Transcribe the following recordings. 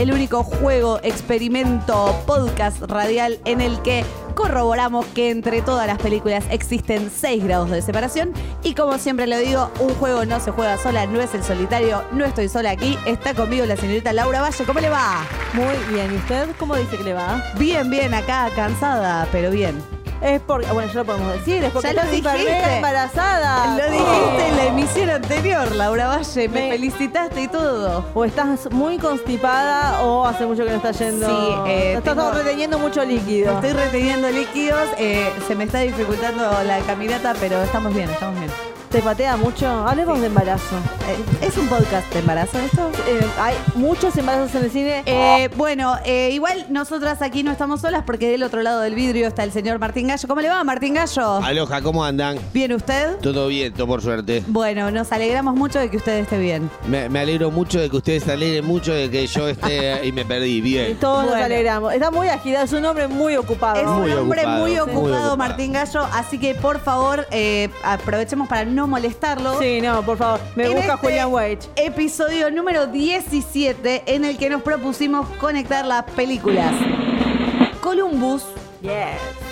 El único juego, experimento, podcast radial en el que corroboramos que entre todas las películas existen 6 grados de separación. Y como siempre le digo, un juego no se juega sola, no es el solitario, no estoy sola aquí. Está conmigo la señorita Laura Valle. ¿Cómo le va? Muy bien, ¿y usted cómo dice que le va? Bien, bien, acá cansada, pero bien. Es porque, bueno, ya lo podemos decir, es porque Ya lo dijiste. embarazada. Lo dijiste en la emisión anterior, Laura Valle. Me, Me- felicitaste y todo. O estás muy constipada o hace mucho que no estás yendo. Sí, eh, estás tengo- reteniendo mucho líquido. Estoy reteniendo líquidos, eh, se me está dificultando la caminata, pero estamos bien, estamos bien. ¿Te patea mucho? Hablemos de embarazo. Eh, ¿Es un podcast de embarazo esto? Eh, hay muchos embarazos en el cine. Eh, bueno, eh, igual nosotras aquí no estamos solas porque del otro lado del vidrio está el señor Martín Gallo. ¿Cómo le va, Martín Gallo? Aloha, ¿cómo andan? ¿Bien usted? Todo bien, todo por suerte. Bueno, nos alegramos mucho de que usted esté bien. Me, me alegro mucho de que ustedes se alegren mucho de que yo esté y me perdí. Y Bien. todos Bueno. nos alegramos. Está muy agitado, es un hombre muy ocupado. Es Muy un hombre ocupado, muy sí. ocupado, Muy ocupado. Martín Gallo, así que por favor eh, aprovechemos para no molestarlo. Sí, no, por favor. Me En busca este Julian Wage. Episodio número 17 en el que nos propusimos conectar las películas. Columbus, Yes.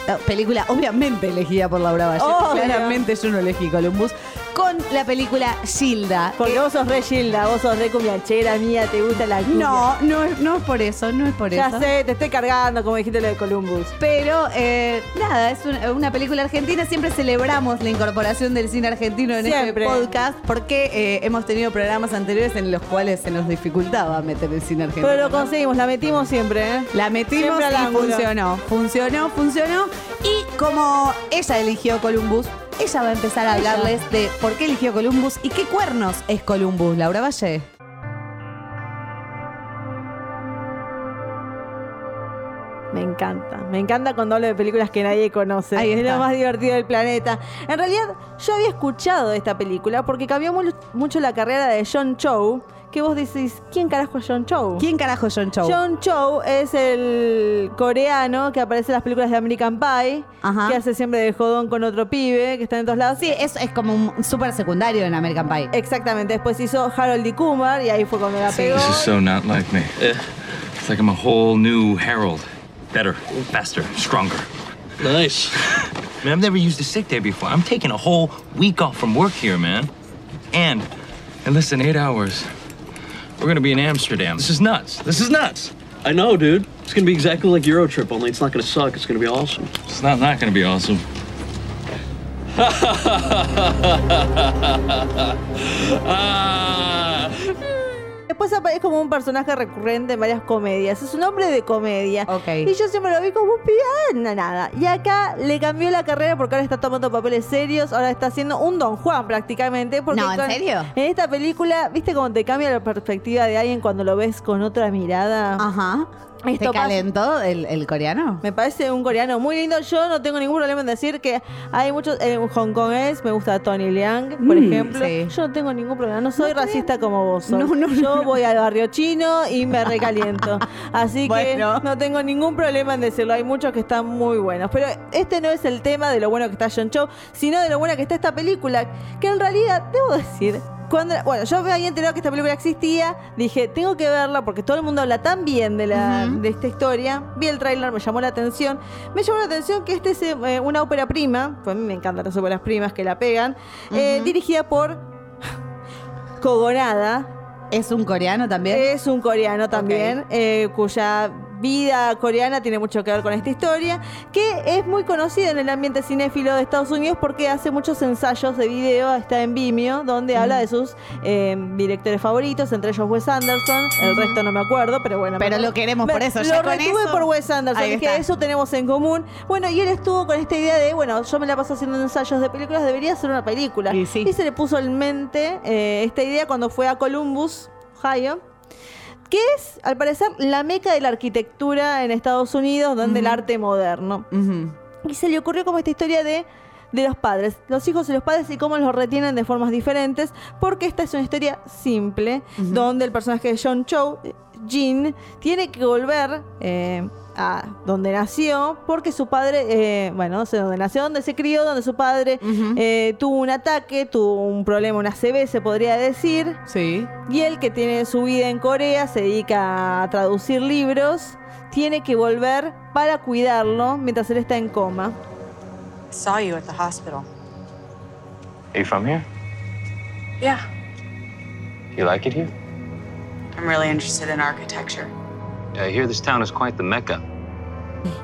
la película obviamente elegida por Laura Valle. Claramente yo no elegí Columbus. Con la película Gilda. Porque que- vos sos re Gilda, vos sos re cumbianchera mía, te gusta la cumbia. no, no es, no es por eso, no es por Ya eso. sé, te estoy cargando, como dijiste lo de Columbus. Pero eh, nada, es una, una película argentina. Siempre celebramos la incorporación del cine argentino en Siempre. este podcast porque eh, hemos tenido programas anteriores en los cuales se nos dificultaba meter el cine argentino. Pero lo conseguimos, la metimos siempre, ¿eh? La metimos Siempre y funcionó. Funcionó, funcionó. Y como ella eligió Columbus, ella va a empezar a hablarles de por qué eligió Columbus y qué cuernos es Columbus. Laura Valle. Me encanta. Me encanta cuando hablo de películas que nadie conoce. Ahí es lo más divertido del planeta. En realidad, yo había escuchado de esta película porque cambió mu- mucho la carrera de John Cho. Que vos decís, ¿quién carajo es John Cho? ¿Quién carajo es John Cho? John Cho es el coreano que aparece en las películas de American Pie, Ajá. que hace siempre de jodón con otro pibe, que está en todos lados. Sí, es, es como un súper secundario en American Pie. Exactamente. Después hizo Harold y Kumar y ahí fue cuando la pegó. This is so not like me. It's like I'm a whole new Harold. Better, faster, stronger. Nice. Man, I've never used a sick day before. I'm taking a whole week off from work here, man. And in less than eight hours, we're gonna be in Amsterdam. This is nuts. This is nuts. I know, dude. It's gonna be exactly like Euro Trip, only it's not gonna suck. It's gonna be awesome. It's not not gonna be awesome. Ah! Después aparece como un personaje recurrente en varias comedias. Es un hombre de comedia. Y yo siempre lo vi como un pibe, na- nada. Y acá le cambió la carrera porque ahora está tomando papeles serios. Ahora está haciendo un Don Juan prácticamente. Porque No, ¿en con- serio? En esta película, ¿viste cómo te cambia la perspectiva de alguien cuando lo ves con otra mirada? Ajá. ¿Te Esto pasa- calentó el, el coreano? Me parece un coreano muy lindo. Yo no tengo ningún problema en decir que hay muchos. Eh, hongkonés, me gusta Tony Leung, por Mm, ejemplo. sí. Yo no tengo ningún problema. No soy racista como vos. sos. No, no, Yo voy al barrio chino y me recaliento. Así Bueno. que no tengo ningún problema en decirlo. Hay muchos que están muy buenos. Pero este no es el tema de lo bueno que está John Cho, sino de lo buena que está esta película. Que en realidad, debo decir. Cuando, bueno, yo me había enterado que esta película existía, dije, tengo que verla porque todo el mundo habla tan bien de, la, de esta historia. Vi el tráiler, me llamó la atención. Me llamó la atención que este es eh, una ópera prima, pues a mí me encantan las óperas primas que la pegan, eh, dirigida por Kogonada, ¿Es un coreano también? es un coreano también, eh, cuya vida coreana tiene mucho que ver con esta historia, que es muy conocida en el ambiente cinéfilo de Estados Unidos porque hace muchos ensayos de video, está en Vimeo, donde habla de sus eh, directores favoritos, entre ellos Wes Anderson, el resto no me acuerdo, pero bueno. Pero me- lo queremos me- por eso, Lo retuve eso. por Wes Anderson, dije, está. eso tenemos en común. Bueno, y él estuvo con esta idea de, bueno, yo me la paso haciendo ensayos de películas, debería ser una película. Y sí. se le puso en mente eh, esta idea cuando fue a Columbus, Ohio, que es, al parecer, la meca de la arquitectura en Estados Unidos, donde el arte moderno. Y se le ocurrió como esta historia de, de los padres, los hijos y los padres y cómo los retienen de formas diferentes, porque esta es una historia simple, donde el personaje de John Cho, Jin, tiene que volver eh, a donde nació, porque su padre, eh, bueno, no sé dónde nació, dónde se crió, donde su padre eh, tuvo un ataque, tuvo un problema, una CB se podría decir, Sí. y él, que tiene su vida en Corea, se dedica a traducir libros, tiene que volver para cuidarlo mientras él está en coma. Saw you at the hospital. Are you from here? Yeah. You like it here? I'm really interested in architecture. I hear this town is quite the mecca.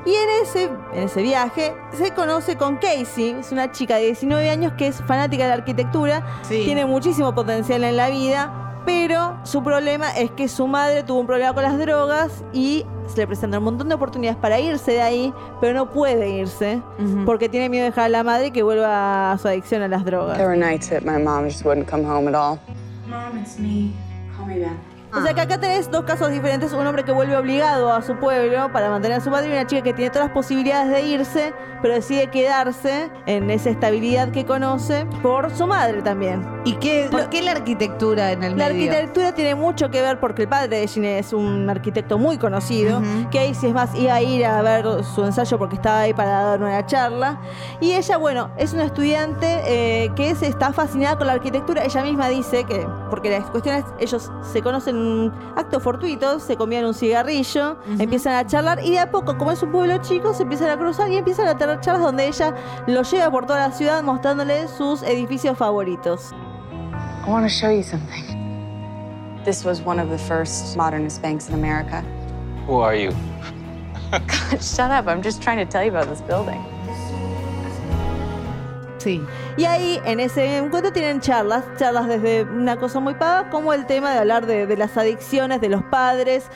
Y en ese, en ese viaje se conoce con Casey, es una chica de 19 años que es fanática de la arquitectura, Sí. tiene muchísimo potencial en la vida, pero su problema es que su madre tuvo un problema con las drogas y se le presentan un montón de oportunidades para irse de ahí, pero no puede irse Ujú. porque tiene miedo de dejar a la madre y que vuelva a su adicción a las drogas. There were nights that my mom just wouldn't come home at all. Mom, it's me. Call me back. O sea que acá tenés dos casos diferentes, un hombre que vuelve obligado a su pueblo para mantener a su padre y una chica que tiene todas las posibilidades de irse, pero decide quedarse en esa estabilidad que conoce por su madre también. ¿Y qué, por qué la arquitectura en el La medio? arquitectura tiene mucho que ver porque el padre de Gine es un arquitecto muy conocido, Ujú. que ahí si es más iba a ir a ver su ensayo porque estaba ahí para dar una charla. Y ella, bueno, es una estudiante eh, que se está fascinada con la arquitectura. Ella misma dice que, porque las cuestiones, ellos se conocen en un acto fortuito, se comían un cigarrillo, empiezan a charlar y de a poco, como es un pueblo chico, se empiezan a cruzar y empiezan a tener charlas donde ella lo lleva por toda la ciudad mostrándole sus edificios favoritos. I want to show you something. This was one of the first modernist banks in America. Who are you? God, shut up. I'm just trying to tell you about this building. Sí. Y ahí, en ese encuentro, tienen charlas, charlas desde una cosa muy paga, como el tema de hablar de, de las adicciones de los padres,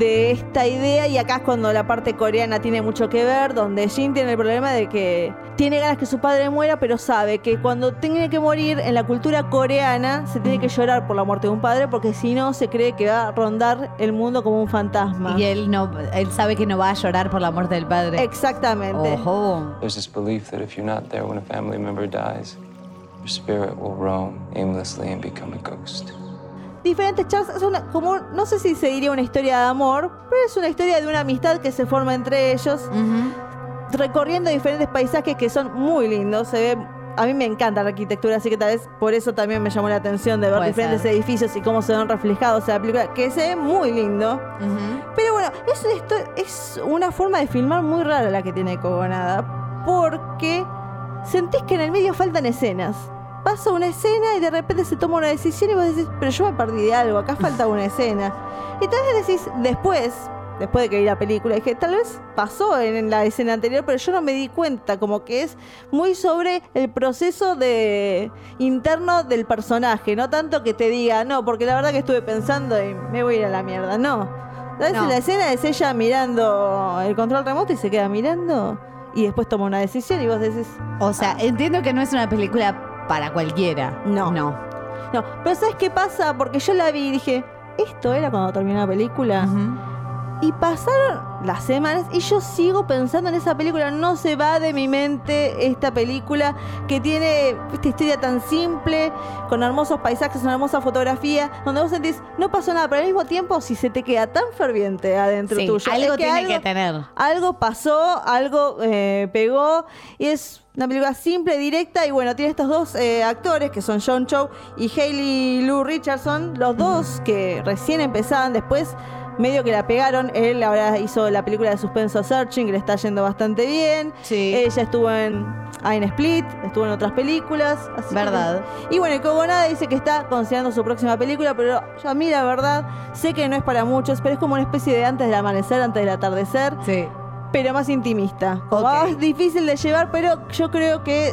de esta idea, y acá es cuando la parte coreana tiene mucho que ver, donde Jin tiene el problema de que tiene ganas que su padre muera, pero sabe que cuando tiene que morir en la cultura coreana, se tiene que llorar por la muerte de un padre, porque si no, se cree que va a rondar el mundo como un fantasma. Y él no, él sabe que no va a llorar por la muerte del padre. Exactamente. Ojo. There's this belief that if you're not there when a family member dies, your spirit will roam aimlessly and become a ghost. Diferentes charlas. Es una, como, no sé si se diría una historia de amor, pero es una historia de una amistad que se forma entre ellos, recorriendo diferentes paisajes que son muy lindos. Se ve. A mí me encanta la arquitectura, así que tal vez por eso también me llamó la atención de ver Puede diferentes ser. edificios y cómo se ven reflejados en la película, que se ve muy lindo. Pero bueno, es, esto es una forma de filmar muy rara la que tiene Cogonada, porque sentís que en el medio faltan escenas. Pasa una escena y de repente se toma una decisión y vos decís, pero yo me perdí de algo, acá falta una escena. Y tal vez decís, después, después de que vi la película, dije, tal vez pasó en, la escena anterior, pero yo no me di cuenta, como que es muy sobre el proceso de interno del personaje, no tanto que te diga, no, porque la verdad que estuve pensando y me voy a ir a la mierda, no. ¿Sabes? No. La escena es ella mirando el control remoto y se queda mirando y después toma una decisión y vos decís, O sea, entiendo que no es una película para cualquiera. No. No. no. Pero ¿sabes qué pasa? Porque yo la vi y dije, ¿esto era cuando terminó la película? Y pasaron las semanas y yo sigo pensando en esa película. No se va de mi mente esta película que tiene esta historia tan simple, con hermosos paisajes, una hermosa fotografía, donde vos sentís, no pasó nada, pero al mismo tiempo, si se te queda tan ferviente adentro Sí, tuyo. algo es tiene que tener. Algo pasó, algo eh, pegó, y es una película simple, directa, y bueno, tiene estos dos eh, actores que son John Cho y Hailey Lou Richardson, los dos que recién empezaban, después medio que la pegaron. Él ahora hizo la película de suspenso Searching, que le está yendo bastante bien. Sí. Ella estuvo en, en Split, estuvo en otras películas. así que- Verdad. y bueno, y como nada dice que está considerando su próxima película, pero yo a mí la verdad sé que no es para muchos, pero es como una especie de antes del amanecer, antes del atardecer, Sí. Pero más intimista. Como Ok. más difícil de llevar, pero yo creo que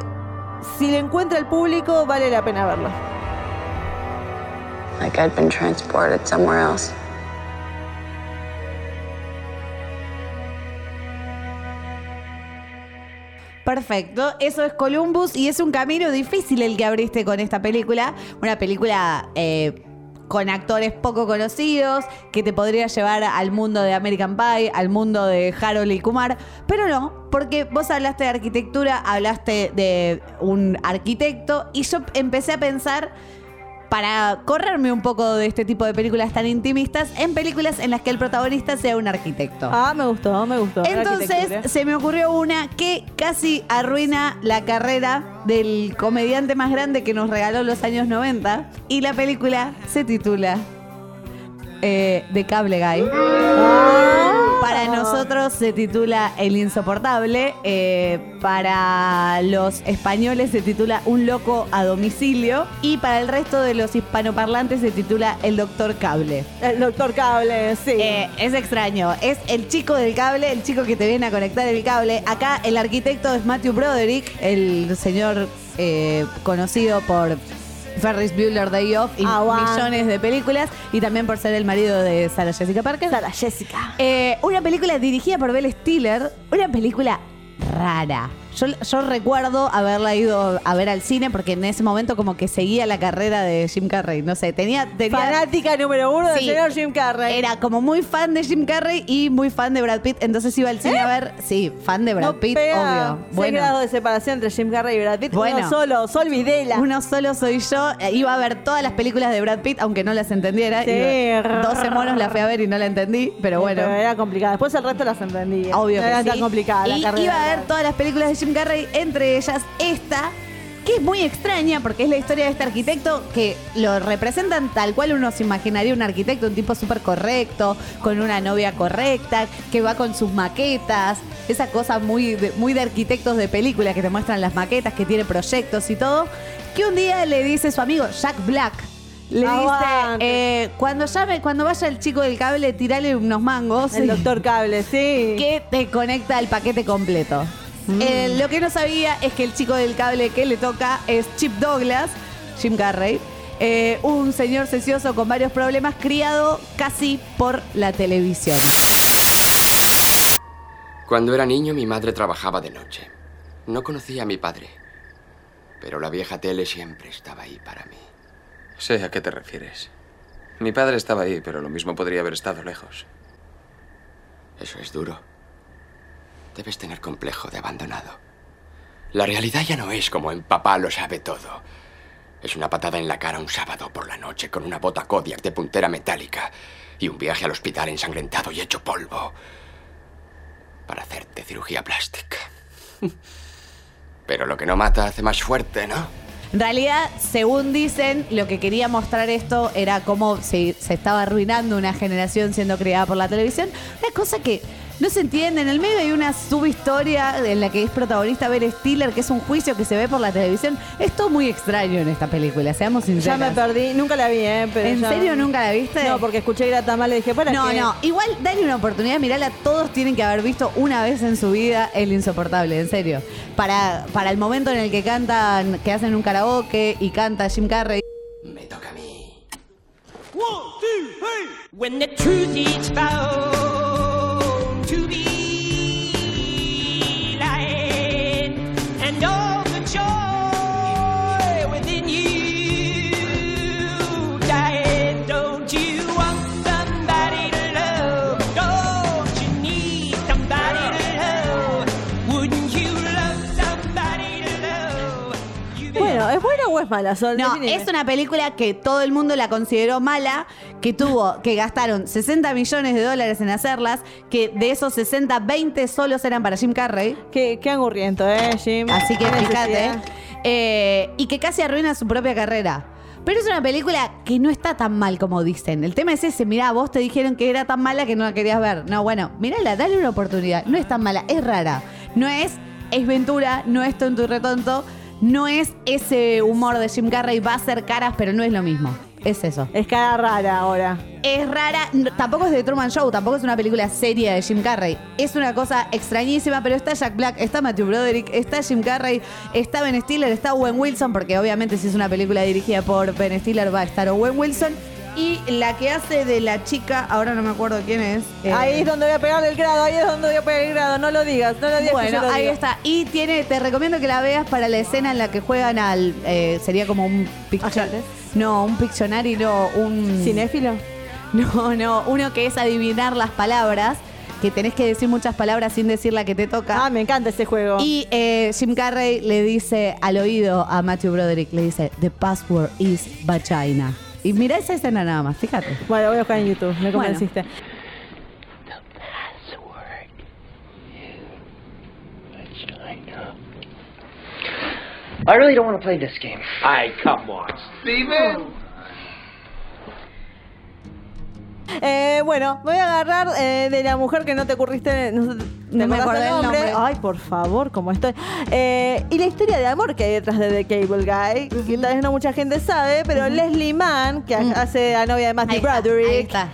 si le encuentra el público, vale la pena verlo. Like I'd been transported somewhere else. Perfecto, eso es Columbus y es un camino difícil el que abriste con esta película. Una película eh, con actores poco conocidos que te podría llevar al mundo de American Pie, al mundo de Harold y Kumar, pero no, porque vos hablaste de arquitectura, hablaste de un arquitecto y yo empecé a pensar para correrme un poco de este tipo de películas tan intimistas en películas en las que el protagonista sea un arquitecto. Ah, me gustó, me gustó. Entonces se me ocurrió una que casi arruina la carrera del comediante más grande que nos regaló los años 90 y la película se titula eh, The Cable Guy. Para nosotros se titula El Insoportable, eh, para los españoles se titula Un Loco a Domicilio y para el resto de los hispanoparlantes se titula El Doctor Cable. El doctor Cable, sí. Eh, es extraño. Es el chico del cable, el chico que te viene a conectar el cable. Acá el arquitecto es Matthew Broderick, el señor eh, conocido por Ferris Bueller Day Off y Aguante. millones de películas. Y también por ser el marido de Sarah Jessica Parker. Sara Jessica. Eh, una película dirigida por Ben Stiller. Una película rara. Yo, yo recuerdo haberla ido a ver al cine porque en ese momento como que seguía la carrera de Jim Carrey. No sé, tenía... tenía Fanática número uno del Sí. señor Jim Carrey. Era como muy fan de Jim Carrey y muy fan de Brad Pitt. Entonces iba al cine a ver, sí, fan de Brad ¿Eh? no Pitt, pega obvio. seis grados de separación entre Jim Carrey y Brad Pitt. Bueno. Uno solo, Sol Videla. uno solo soy yo. Eh, Iba a ver todas las películas de Brad Pitt, aunque no las entendiera. Sí. Iba- 12 monos la fui a ver y no la entendí, pero bueno. Pero era complicada. Después el resto las entendía. Obvio no que era sí. tan complicada la y carrera. iba a ver todas las películas de Jim Carrey, entre ellas esta, que es muy extraña porque es la historia de este arquitecto que lo representan tal cual uno se imaginaría un arquitecto, un tipo súper correcto, con una novia correcta, que va con sus maquetas, esa cosa muy de, muy de arquitectos de película que te muestran las maquetas, que tiene proyectos y todo, que un día le dice su amigo Jack Black. Le dice, eh, cuando llame, cuando vaya el chico del cable, tirale unos mangos. El doctor Cable, sí. que te conecta el paquete completo. Eh, lo que no sabía es que el chico del cable que le toca es Chip Douglas, Jim Carrey, eh, un señor sesioso con varios problemas, criado casi por la televisión. Cuando era niño mi madre trabajaba de noche. No conocía a mi padre. Pero la vieja tele siempre estaba ahí para mí. Sé a qué te refieres. Mi padre estaba ahí, pero lo mismo podría haber estado lejos. Eso es duro. Debes tener complejo de abandonado. La realidad ya no es como en Papá lo sabe todo. Es una patada en la cara un sábado por la noche con una bota Kodiak de puntera metálica y un viaje al hospital ensangrentado y hecho polvo para hacerte cirugía plástica. Pero lo que no mata hace más fuerte, ¿no? En realidad, según dicen, lo que quería mostrar esto era cómo se, se estaba arruinando una generación siendo criada por la televisión. Una cosa que no se entiende. En el medio hay una subhistoria en la que es protagonista Ben Stiller, que es un juicio que se ve por la televisión. Es todo muy extraño en esta película, seamos Ya sinceros. me perdí. Nunca la vi, ¿eh? Pero ¿En ya- serio nunca la viste? No, porque escuché que era tan mal y dije, ¿para No, qué? no, igual dale una oportunidad, mirala, todos tienen que haber visto una vez en su vida El Insoportable, en serio. Para, para el momento en el que cantan, que hacen un karaoke y canta Jim Carrey. Me toca a mí. When the truth is found and es mala? Sol, No, definime. es una película que todo el mundo la consideró mala, que tuvo, que gastaron 60 millones de dólares en hacerlas, que de esos 60, 20 solos eran para Jim Carrey. Qué, qué angurriento, ¿eh, Jim? Así que fíjate. eh, y que casi arruina su propia carrera. Pero es una película que no está tan mal como dicen. El tema es ese, mirá, vos te dijeron que era tan mala que no la querías ver. No, bueno, mirala, dale una oportunidad. No es tan mala, es rara. No es, es Ventura, no es tonto y retonto. No es ese humor de Jim Carrey, va a ser caras, pero no es lo mismo. Es eso. Es cara rara ahora. Es rara, no, tampoco es de Truman Show, tampoco es una película seria de Jim Carrey. Es una cosa extrañísima, pero está Jack Black, está Matthew Broderick, está Jim Carrey, está Ben Stiller, está Owen Wilson, porque obviamente si es una película dirigida por Ben Stiller va a estar Owen Wilson. Y la que hace de la chica, ahora no me acuerdo quién es. eh, Ahí es donde voy a pegar el grado, ahí es donde voy a pegar el grado. No lo digas, no lo digas. que Bueno, lo ahí digo. está. Y tiene, te recomiendo que la veas para la escena en la que juegan al. eh, sería como un Pictionary. No, un Pictionary, no, un. ¿Cinéfilo? No, no, uno que es adivinar las palabras, que tenés que decir muchas palabras sin decir la que te toca. Ah, me encanta ese juego. Y eh, Jim Carrey le dice al oído a Matthew Broderick, le dice, the password is vagina. Y mira esa escena nada más, fíjate. Bueno, voy a buscar en YouTube, me Bueno. convenciste. I really don't want to play this game. Ay, come on, Steven. Eh, bueno, voy a agarrar eh, de la mujer que no te ocurriste. No, te No me acordé el nombre. Ay, por favor, cómo estoy. Eh, y la historia de amor que hay detrás de The Cable Guy, que tal vez no mucha gente sabe, pero Leslie Mann, que hace la novia de Matthew Broderick, está.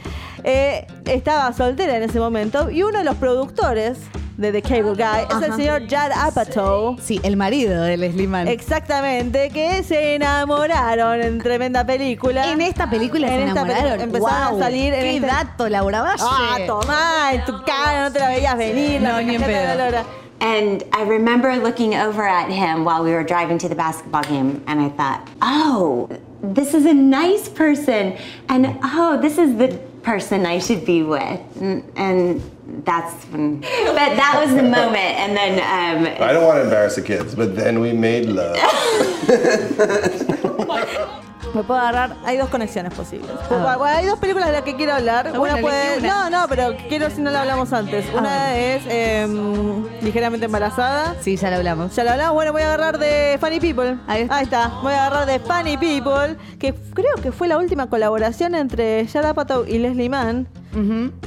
estaba soltera en ese momento. Y uno de los productores de The Cable Guy es el Ajá. señor Judd Apatow. Sí, el marido de Leslie Mann. Exactamente, que se enamoraron en tremenda película. en esta película En se esta enamoraron. película empezaron Guau, a salir en ¡Qué este- dato, Laura Valle! Ah, tomá, en tu cara, no te la veías venir. No, ni en pedo. And I remember looking over at him while we were driving to the basketball game, and I thought, oh, this is a nice person, and oh, this is the person I should be with. And, and that's when, but that was the moment. And then, um, I don't want to embarrass the kids, but then we made love. Me puedo agarrar. Hay dos conexiones posibles. Ah. Bueno, hay dos películas de las que quiero hablar. Ah, bueno, una puede. una. No, no, pero quiero si no la hablamos antes. Una Ah. es em, ligeramente embarazada. Sí, ya lo hablamos. Ya lo hablamos. Bueno, voy a agarrar de Funny People. Ahí está. Ahí está. Voy a agarrar de Funny People, que creo que fue la última colaboración entre Judd Apatow y Leslie Mann.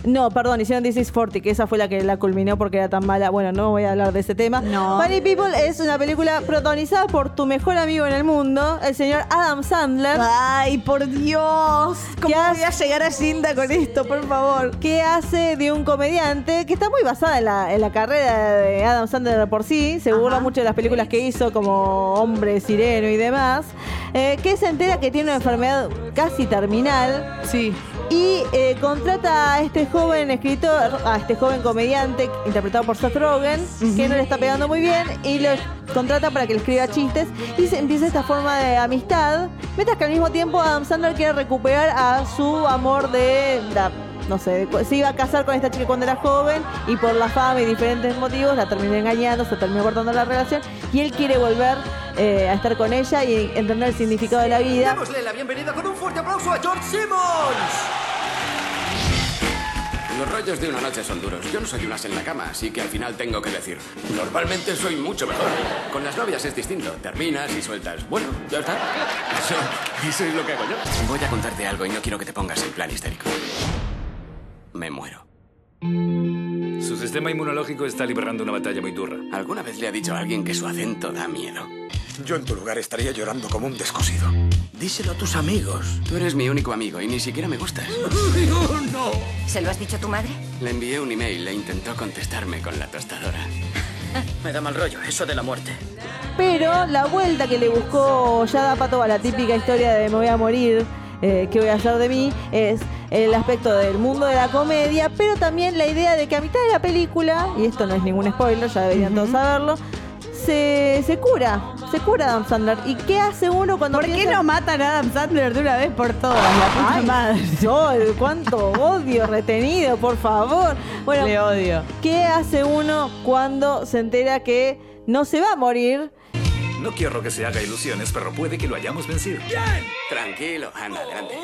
No, perdón, hicieron This is 40, que esa fue la que la culminó porque era tan mala. Bueno, no voy a hablar de ese tema. No. Funny People es una película protagonizada por tu mejor amigo en el mundo, el señor Adam Sandler. Ay, por Dios. ¿Cómo ¿Qué voy a llegar a Gilda con esto, por favor? que hace de un comediante que está muy basada en la, en la carrera de Adam Sandler por sí, se burla mucho de las películas que hizo como Hombre Sireno y demás, eh, que se entera que tiene una enfermedad casi terminal Sí. Y eh, contrata a este joven escritor, a este joven comediante interpretado por Seth Rogen, que no le está pegando muy bien, y lo contrata para que le escriba chistes. Y se empieza esta forma de amistad, mientras que al mismo tiempo Adam Sandler quiere recuperar a su amor de no sé, se iba a casar con esta chica cuando era joven y por la fama y diferentes motivos la terminó engañando, se terminó cortando la relación y él quiere volver eh, a estar con ella y entender el significado de la vida. Démosle la bienvenida con un fuerte aplauso a George Simmons. Los rollos de una noche son duros. Yo no soy un as en la cama, así que al final tengo que decir. Normalmente soy mucho mejor. Con las novias es distinto. Terminas y sueltas. Bueno, ya está. Eso, eso es lo que hago yo. Voy a contarte algo y no quiero que te pongas en plan histérico. Me muero. Su sistema inmunológico está librando una batalla muy dura. ¿Alguna vez le ha dicho a alguien que su acento da miedo? Yo en tu lugar estaría llorando como un descosido. Díselo a tus amigos. Tú eres mi único amigo y ni siquiera me gustas. no. ¿se lo has dicho a tu madre? Le envié un email e intentó contestarme con la tostadora. Me da mal rollo, eso de la muerte. Pero la vuelta que le buscó Yada Pato a la típica historia de me voy a morir, eh, ¿qué voy a hacer de mí? Es el aspecto del mundo de la comedia, pero también la idea de que a mitad de la película, y esto no es ningún spoiler, ya deberían todos saberlo, se, se cura, se cura Adam Sandler. ¿Y qué hace uno cuando ¿Por qué no matan a Adam Sandler de una vez por todas? La puta Ay, madre. Sol, cuánto odio retenido, por favor. Bueno, Le odio. ¿Qué hace uno cuando se entera que no se va a morir No quiero que se haga ilusiones, pero puede que lo hayamos vencido. ¡Bien! Tranquilo, anda, adelante.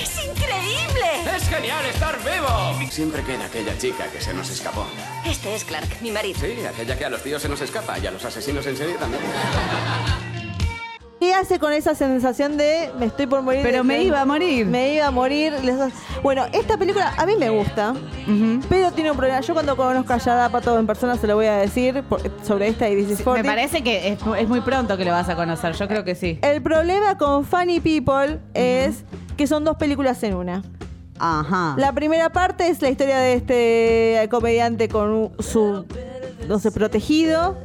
¡Es increíble! ¡Es genial estar vivo! Siempre queda aquella chica que se nos escapó. Este es Clark, mi marido. Sí, aquella que a los tíos se nos escapa y a los asesinos en serie también. ¿Qué hace con esa sensación de me estoy por morir? Pero de- me iba a morir. Me iba a morir. Bueno, esta película a mí me gusta, pero tiene un problema. Yo cuando conozco a Yada Pato en persona se lo voy a decir por- sobre esta y is Me 40. parece que es, es muy pronto que lo vas a conocer. Yo creo que sí. El problema con Funny People es que son dos películas en una. Ajá. La primera parte es la historia de este comediante con su, no sé, protegido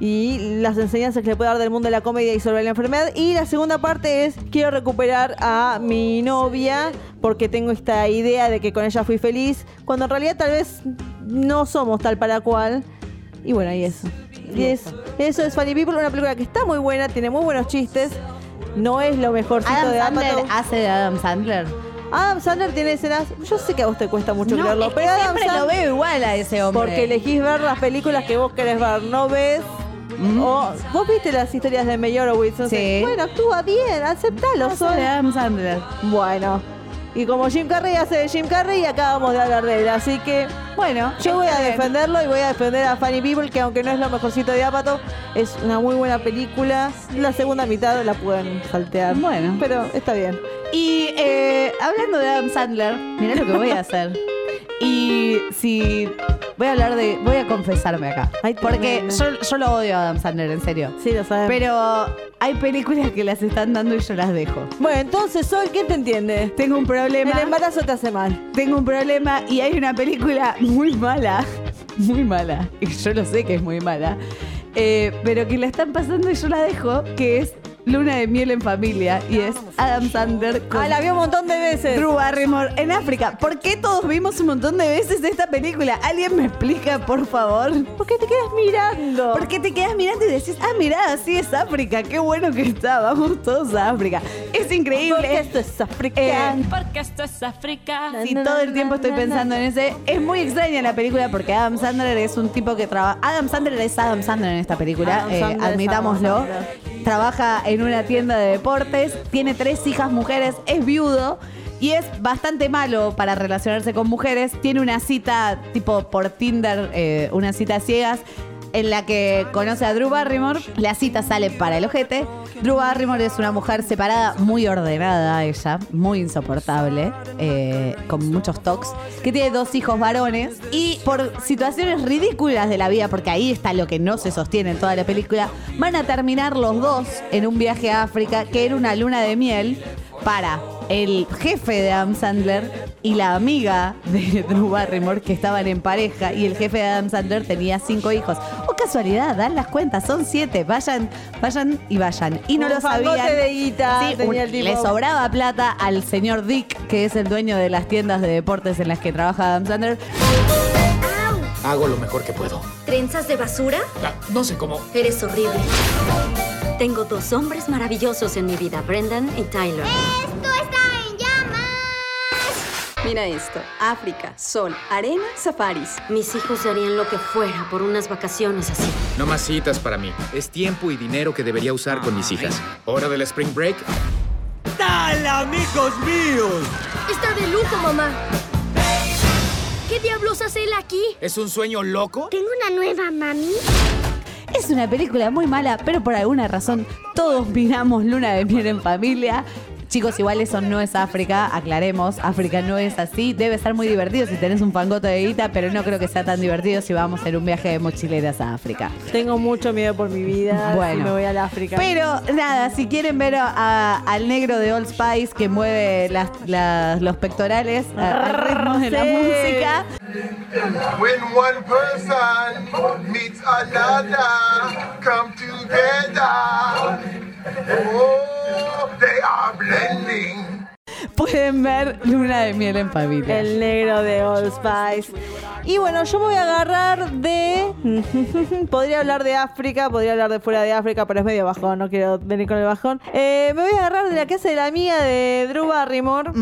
y las enseñanzas que le puede dar del mundo de la comedia y sobre la enfermedad. Y la segunda parte es quiero recuperar a mi novia porque tengo esta idea de que con ella fui feliz, cuando en realidad tal vez no somos tal para cual. Y bueno, y eso. Y es, eso es Funny People, una película que está muy buena, tiene muy buenos chistes. No es lo mejorcito Adam de Sandler Apatow. hace de Adam Sandler. Adam Sandler tiene escenas. Yo sé que a vos te cuesta mucho No, es que pero Adam siempre lo Sandler- veo igual a ese hombre. Porque elegís ver las películas que vos querés ver, no ves. O, vos viste las historias de Meyerowitz, no sé. Sí. Bueno, actúa bien, aceptalo. Son- de Adam Sandler. Bueno. Y como Jim Carrey hace de Jim Carrey, acabamos de hablar de él. Así que, Bueno, yo voy a defenderlo y voy a defender a Funny People, que aunque no es lo mejorcito de Apato, es una muy buena película. La segunda mitad la pueden saltear. Bueno. Pero está bien. Y eh, hablando de Adam Sandler, mirá lo que voy a hacer. Y si voy a hablar de. Voy a confesarme acá. Ay, Porque yo, yo lo odio a Adam Sandler, en serio. Sí, lo sabemos. Pero hay películas que las están dando y yo las dejo. Bueno, entonces, Sol, ¿quién te entiende? Tengo un problema. El embarazo te hace mal. Tengo un problema y hay una película muy mala. Muy mala. Y yo lo sé que es muy mala. eh, pero que la están pasando y yo la dejo, que es Luna de miel en familia. Y es Adam Sandler con Ah, la vi un montón de veces. Drew Barrymore en África. ¿Por qué todos vimos un montón de veces esta película? ¿Alguien me explica, por favor? ¿Por qué te quedas mirando? ¿Por qué te quedas mirando y decís, ah, mirá, así es África? Qué bueno que está, vamos todos a África. Es increíble. Porque esto es africano. Porque esto es África. Si todo el tiempo estoy pensando en ese. Es muy extraña la película porque Adam Sandler es un tipo que trabaja. Adam Sandler es Adam Sandler en esta película, eh, admitámoslo. Trabaja en una tienda de deportes, tiene tres hijas mujeres, es viudo. Y es bastante malo para relacionarse con mujeres. Tiene una cita tipo por Tinder, eh, una cita ciegas, en la que conoce a Drew Barrymore. La cita sale para el ojete. Drew Barrymore es una mujer separada, muy ordenada ella, muy insoportable, eh, con muchos tocs, que tiene dos hijos varones y por situaciones ridículas de la vida, porque ahí está lo que no se sostiene en toda la película, van a terminar los dos en un viaje a África, que era una luna de miel para el jefe de Adam Sandler y la amiga de Drew Barrymore que estaban en pareja y el jefe de Adam Sandler tenía cinco hijos. Oh, casualidad, dan las cuentas, son siete, vayan, vayan y vayan. Y no Un lo sabían. de guita Sí, tenía un- el tipo. le sobraba plata al señor Dick, que es el dueño de las tiendas de deportes en las que trabaja Adam Sandler. Hago lo mejor que puedo. ¿Trenzas de basura? Ah, no sé cómo. Eres horrible. Tengo dos hombres maravillosos en mi vida, Brendan y Tyler. ¡Esto está en llamas! Mira esto, África, sol, arena, safaris. Mis hijos darían lo que fuera por unas vacaciones así. No más citas para mí. Es tiempo y dinero que debería usar con mis hijas. ¿Hora del spring break? ¡Tal, amigos míos! Está de lujo, mamá. ¿Qué diablos hace él aquí? ¿Es un sueño loco? Tengo una nueva mami. Es una película muy mala, pero por alguna razón todos miramos Luna de Miel en familia. Chicos, igual eso no es África, aclaremos. África no es así. Debe estar muy divertido si tenés un fangoto de guita, pero no creo que sea tan divertido si vamos en un viaje de mochileras a África. Tengo mucho miedo por mi vida. Bueno. si me voy al África. Pero nada, si quieren ver a- al negro de Old Spice que mueve las- las- los pectorales a- al ritmo de la música, When one person meets another, come together. Oh, they are blending. Pueden ver Luna de Miel en Familia. El negro de Old Spice. Y bueno, yo me voy a agarrar de. podría hablar de África, podría hablar de fuera de África, pero es medio bajón, no quiero venir con el bajón. Eh, me voy a agarrar de la casa de la amiga de Drew Barrymore,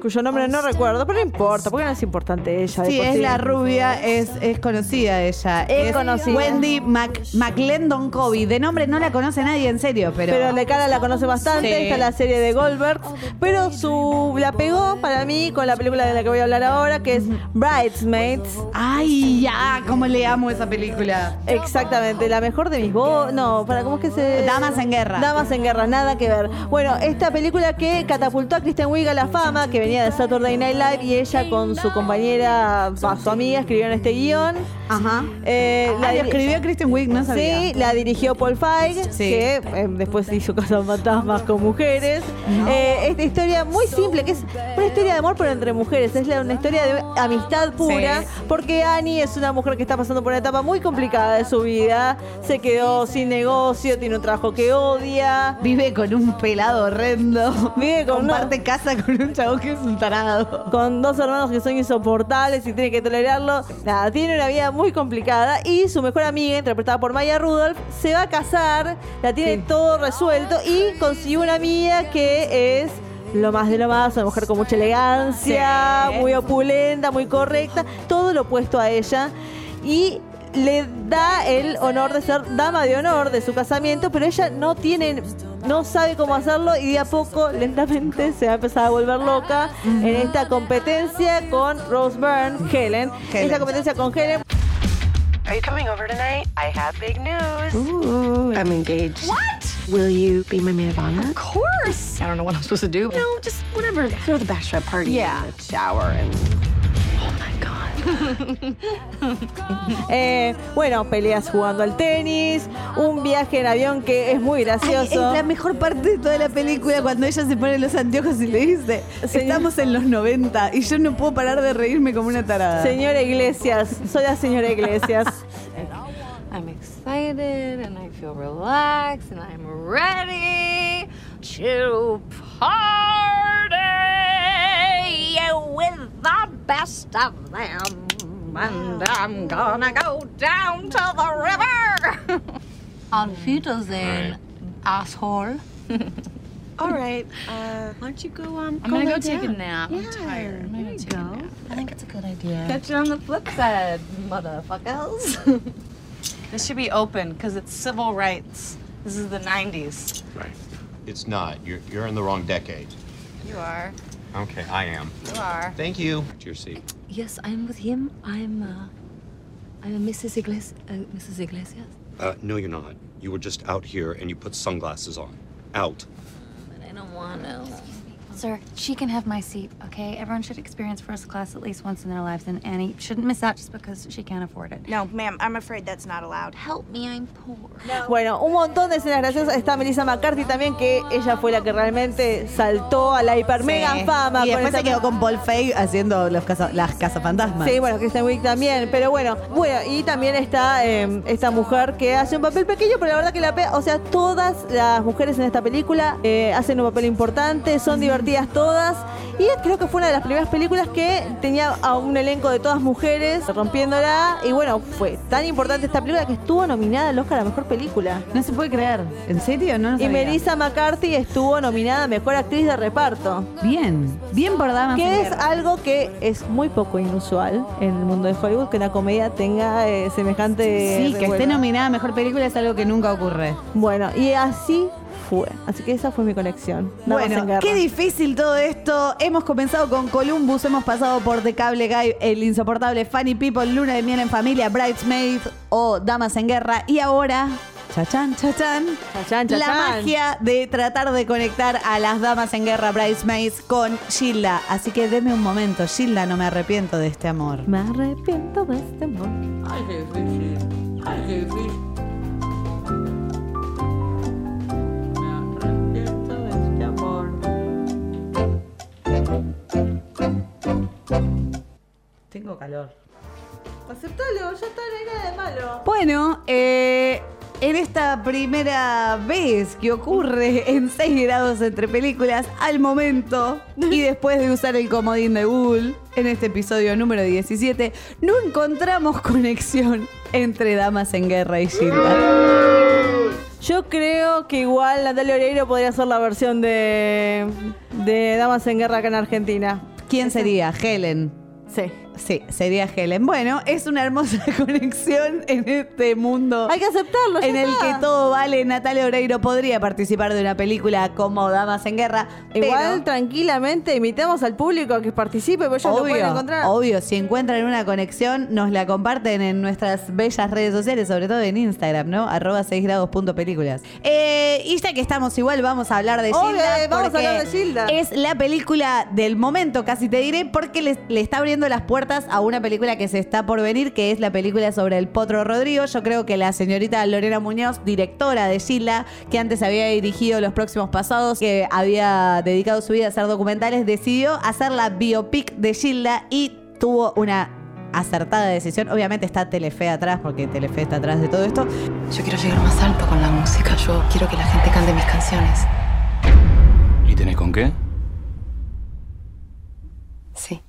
cuyo nombre no recuerdo, pero no importa, porque no es importante ella. Sí, es la rubia, es, es conocida ella. Es conocida. Wendy Mac, McLendon Covey. De nombre no la conoce nadie, en serio, pero. Pero de cara la conoce bastante, Sí. está la serie de Goldberg, pero su la pegó para mí con la película de la que voy a hablar ahora, que es Bridesmaids. Ay, ya, cómo le amo esa película. Exactamente, la mejor de mis voz. No, para cómo es que se. Damas en guerra. Damas en guerra, nada que ver. Bueno, esta película que catapultó a Kristen Wiig a la fama, que venía de Saturday Night Live, y ella con su compañera, su amiga, escribieron este guion. Ajá. Eh, La diri- escribió Kristen Wiig, no sabía. Sí, la dirigió Paul Feig, Sí. que eh, después hizo Cosas Fantasmas con mujeres. Eh, esta historia muy simple, que es una historia de amor, pero entre mujeres. Es una historia de amistad pura, Sí. porque Annie es una mujer que está pasando por una etapa muy complicada de su vida. Se quedó sin negocio, tiene un trabajo que odia. Vive con un pelado horrendo. Vive con Comparte casa con un chavo que es un tarado. con dos hermanos que son insoportables y tiene que tolerarlo. Nada, tiene una vida muy complicada y su mejor amiga, interpretada por Maya Rudolph, se va a casar, la tiene todo resuelto y consiguió una amiga que es lo más de lo más, una mujer con mucha elegancia, Sí. muy opulenta, muy correcta, todo lo opuesto a ella. Y le da el honor de ser dama de honor de su casamiento, pero ella no tiene, no sabe cómo hacerlo y de a poco, lentamente, se va a empezar a volver loca en esta competencia con Rose Byrne, Helen. Esta competencia con Helen. Are you coming over tonight? I have big news. Ooh, I'm engaged. What? Will you be my maid of honor? Of course. I don't know what I'm supposed to do. No, just whatever. Throw the bachelorette party. Yeah. In the shower and. Oh my god. Eh, bueno, peleas jugando al tenis, un viaje en avión que es muy Ay, es gracioso. la mejor parte de toda la película cuando ella se pone los anteojos y le dice, estamos en los 90 y yo no puedo parar de reírme como una tarada. Señora Iglesias, soy la señora Iglesias. I'm excited and I feel relaxed and I'm ready to party with the best of them. And I'm gonna go down to the river. On Wiedersehen, asshole. All right. Uh, why don't you go um? I'm gonna lay go take a down. nap. I'm tired. I'm gonna there you take a go. nap. I think it's a good idea. Catch you on the flip side, motherfuckers. This should be open because it's civil rights. This is the 90s. Right. It's not. You're, you're in the wrong decade. You are. Okay, I am. You are. Thank you. To your seat. Yes, I'm with him. I'm, uh, I'm Mrs. Iglesias. Uh, Mrs. Iglesias. Uh, no, you're not. You were just out here and you put sunglasses on. Out. But I don't want to. Sir, she can have my seat, okay? Everyone should experience first class at least once in their lives, and Annie shouldn't miss out just because she can't afford it. No, ma'am, I'm afraid that's not allowed. Help me, I'm poor. Bueno, un montón de escenas graciosas. Está Melissa McCarthy también, que ella fue la que realmente saltó a la hiper mega Sí. fama. Y después se quedó con Paul Feig haciendo los casa- las cazafantasmas. Sí, bueno, Kristen Wiig también, pero bueno, bueno, y también está eh, esta mujer que hace un papel pequeño, pero la verdad que la pe- o sea, todas las mujeres en esta película eh, hacen un papel importante, son divertidas todas, y creo que fue una de las primeras películas que tenía a un elenco de todas mujeres rompiéndola, y bueno, fue tan importante esta película que estuvo nominada al Oscar a Mejor Película. No se puede creer. ¿En serio? No lo Y sabía. Melissa McCarthy estuvo nominada a Mejor Actriz de Reparto. Bien, bien por Damas en Que es algo que es muy poco inusual en el mundo de Hollywood, que una comedia tenga eh, semejante. Sí, que esté nominada a Mejor Película es algo que nunca ocurre. Bueno, y así fue. Así que esa fue mi conexión. En Bueno, qué difícil todo esto. Hemos comenzado con Columbus, hemos pasado por The Cable Guy, El Insoportable, Funny People, Luna de Miel en Familia, Bridesmaid o Damas en Guerra. Y ahora, chachán, chachán, Chachán, la chachán. magia de tratar de conectar a las Damas en Guerra, Bridesmaids, con Gilda. Así que deme un momento, Gilda, no me arrepiento de este amor. Me arrepiento de este amor. Ay, jefe, Ay, jefe. Tengo calor. Aceptalo, ya está, no hay nada de malo. Bueno, eh, en esta primera vez que ocurre en 6 grados entre películas al momento y después de usar el comodín de Google en este episodio número 17, no encontramos conexión entre Damas en Guerra y Gilda. Yo creo que igual Natalia Oreiro podría ser la versión de, de Damas en Guerra acá en Argentina. ¿Quién sería? Helen. Sí. Sí, sería Helen. Bueno, es una hermosa conexión en este mundo. Hay que aceptarlo. ya En el que todo vale, Natalia Oreiro podría participar de una película como Damas en Guerra. Igual pero- tranquilamente invitamos al público a que participe, porque ellos lo pueden Obvio, encontrar. obvio, si encuentran una conexión, nos la comparten en nuestras bellas redes sociales, sobre todo en Instagram, ¿no? Arroba 6 grados punto películas. Eh, y ya que estamos igual, vamos a hablar de Obvio, Gilda. eh, vamos a hablar de Gilda. Es la película del momento, casi te diré, porque le, le está abriendo las puertas a una película que se está por venir, que es la película sobre el Potro Rodrigo. Yo creo que la señorita Lorena Muñoz, directora de Gilda, que antes había dirigido Los Próximos Pasados, que había dedicado su vida a hacer documentales, decidió hacer la biopic de Gilda y tuvo una acertada decisión. Obviamente está Telefe atrás, porque Telefe está atrás de todo esto. Yo quiero llegar más alto con la música. Yo quiero que la gente cante mis canciones. ¿Y tenés con qué? Sí.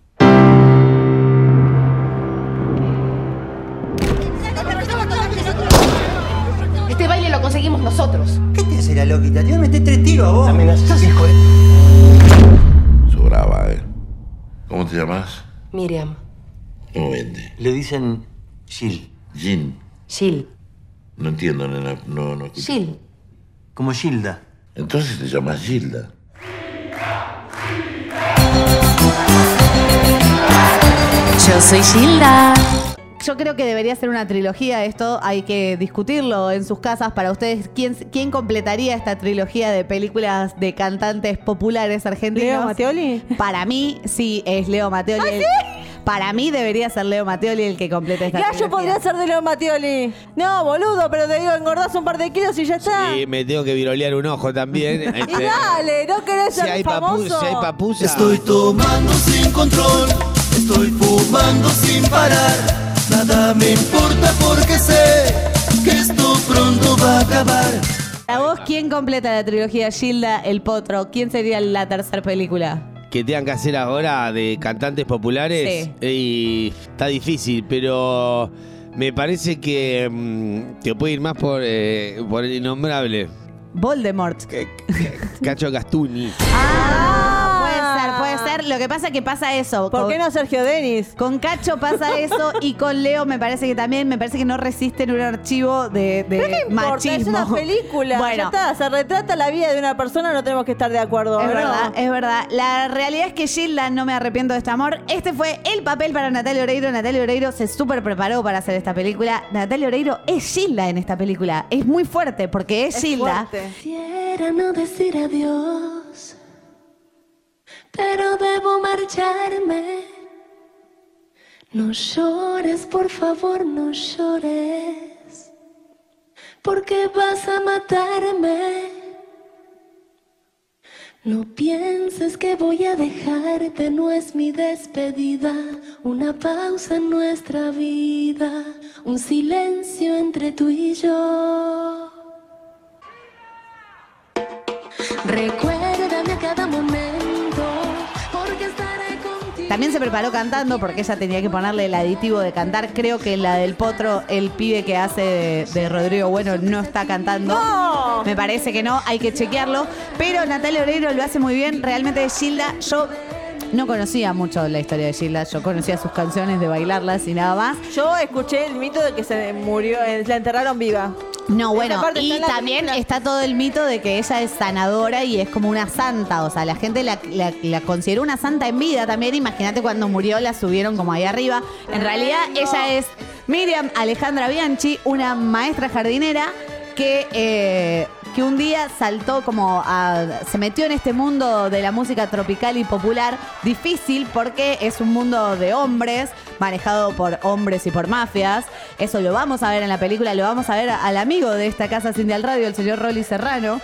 Nosotros. ¿Qué te hace la loquita? Te voy a meter tres tiros a vos. Amenazas, hijo de... Sobraba, ¿eh? ¿Cómo te llamas? Miriam. ¿Cómo vende? Le dicen Gil. Gin. Gil. No entiendo, nena. No, no. Gil. Como Gilda. Entonces te llamas Gilda. Yo soy Gilda. Yo creo que debería ser una trilogía esto, hay que discutirlo en sus casas para ustedes. ¿Quién, quién completaría esta trilogía de películas de cantantes populares argentinos? ¿Leo Matteoli? Para mí, sí, es Leo Matteoli. ¿Ah, el- Para mí debería ser Leo Matteoli el que complete esta Gallo trilogía. podría ser de Leo Mattioli. No, boludo, pero te digo, engordás un par de kilos y ya está. Y me tengo que virolear un ojo también. Y Este, dale, ¿no querés si ser hay papu- famoso? si hay papusa. Estoy tomando sin control, estoy fumando sin parar. Nada me importa porque sé que esto pronto va a acabar. Para vos, ¿quién completa la trilogía Gilda, El Potro? ¿Quién sería la tercera película? que tengan que hacer ahora de cantantes populares. Sí. Y está difícil, pero me parece que mm, te puede ir más por, eh, por el innombrable. Voldemort. Cacho Gastuni. Ah, ser. Lo que pasa es que pasa eso. ¿Por Con- qué no Sergio Denis? Con Cacho pasa eso y con Leo me parece que también, me parece que no resisten un archivo de, de ¿Pero qué machismo. Es una película. Bueno. Ya está, se retrata la vida de una persona, no tenemos que estar de acuerdo. Es ¿no? verdad, es verdad. La realidad es que Gilda no me arrepiento de este amor. Este fue el papel para Natalia Oreiro. Natalia Oreiro se súper preparó para hacer esta película. Natalia Oreiro es Gilda en esta película. Es muy fuerte porque es, Gilda. Quisiera no decir adiós, pero debo marcharme. No llores, por favor, no llores, porque vas a matarme. No pienses que voy a dejarte, no es mi despedida, una pausa en nuestra vida, un silencio entre tú y yo. Recuérdame También se preparó cantando porque ella tenía que ponerle el aditivo de cantar. Creo que la del potro, el pibe que hace de, de Rodrigo Bueno no está cantando. Me parece que no, hay que chequearlo. Pero Natalia Oreiro lo hace muy bien. Realmente Gilda, yo no conocía mucho la historia de Gilda. Yo conocía sus canciones de bailarlas y nada más. Yo escuché el mito de que se murió, eh, la enterraron viva. No, bueno, y está también película. está todo el mito de que ella es sanadora y es como una santa. O sea, la gente la, la- la consideró una santa en vida también. Imagínate cuando murió la subieron como ahí arriba. En realidad, ella es Miriam Alejandra Bianchi, una maestra jardinera que, eh, que un día saltó como a, se metió en este mundo de la música tropical y popular difícil porque es un mundo de hombres manejado por hombres y por mafias. Eso lo vamos a ver en la película, lo vamos a ver al amigo de esta casa Cindy al Radio, el señor Rolly Serrano.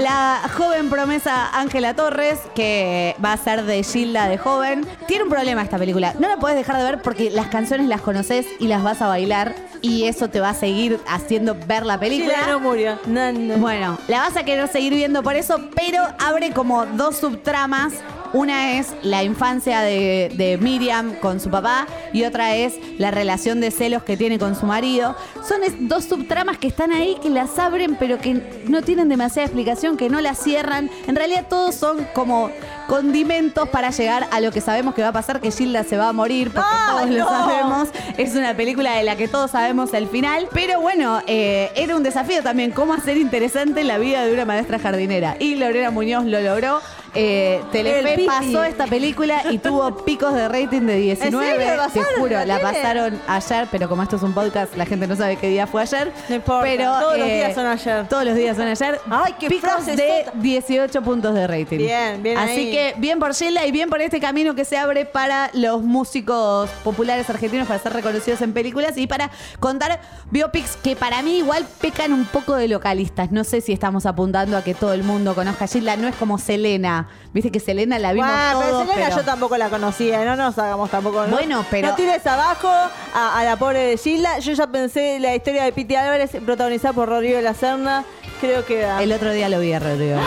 La joven promesa Ángela Torres, que va a ser de Gilda de joven. Tiene un problema esta película. No la puedes dejar de ver porque las canciones las conoces y las vas a bailar. Y eso te va a seguir haciendo ver la película. Gilda no murió. No, no. Bueno, la vas a querer seguir viendo por eso, pero abre como dos subtramas. Una es la infancia de, de Miriam con su papá y otra es la relación de celos que tiene con su marido. Son es- dos subtramas que están ahí, que las abren, pero que no tienen demasiada explicación, que no las cierran. En realidad todos son como condimentos para llegar a lo que sabemos que va a pasar, que Gilda se va a morir, porque todos lo sabemos. Es una película de la que todos sabemos el final. Pero bueno, eh, era un desafío también cómo hacer interesante la vida de una maestra jardinera. Y Lorena Muñoz lo logró. Eh, Telefe pasó esta película y tuvo picos de rating de 19. ¿En serio? ¿La Te juro, la pasaron ayer, pero como esto es un podcast, la gente no sabe qué día fue ayer. No importa, Pero, todos los eh, días son ayer. Todos los días son ayer. Ay, qué Picos de sota. 18 puntos de rating. Bien, bien Así ahí. que bien por Sheila y bien por este camino que se abre para los músicos populares argentinos para ser reconocidos en películas y para contar biopics que para mí igual pecan un poco de localistas. No sé si estamos apuntando a que todo el mundo conozca a Sheila. No es como Selena. Viste que Selena la vimos Bueno, pero todos, Selena pero- yo tampoco la conocía, no nos hagamos tampoco. ¿no? Bueno, pero- No tires abajo a, a la pobre de Gilda. Yo ya pensé la historia de Piti Álvarez protagonizada por Rodrigo de la Serna. Creo que da. El otro día lo vi a Rodrigo.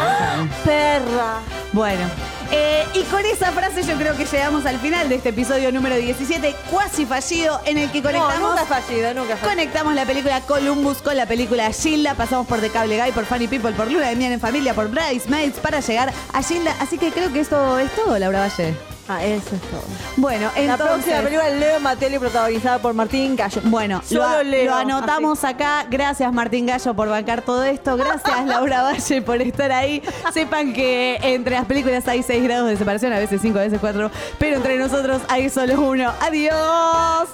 Perra. Bueno, eh, y con esa frase yo creo que llegamos al final de este episodio número 17, cuasi fallido, en el que conectamos. No, nunca he fallido, nunca he fallido. Conectamos la película Columbus con la película Gilda, pasamos por The Cable Guy, por Funny People, por Luna de Miel en Familia, por Bridesmaids para llegar a Gilda. Así que creo que esto es todo, Laura Valle. Ah, eso es todo. Bueno, La entonces... próxima película Leo Matelli protagonizada por Martín Gallo. Bueno, lo, Solo a- Leo. lo anotamos acá. Gracias Martín Gallo por bancar todo esto. Gracias Laura Valle por estar ahí. Sepan que entre las películas hay 6 grados de separación, a veces 5, a veces 4, pero entre nosotros hay solo uno. Adiós.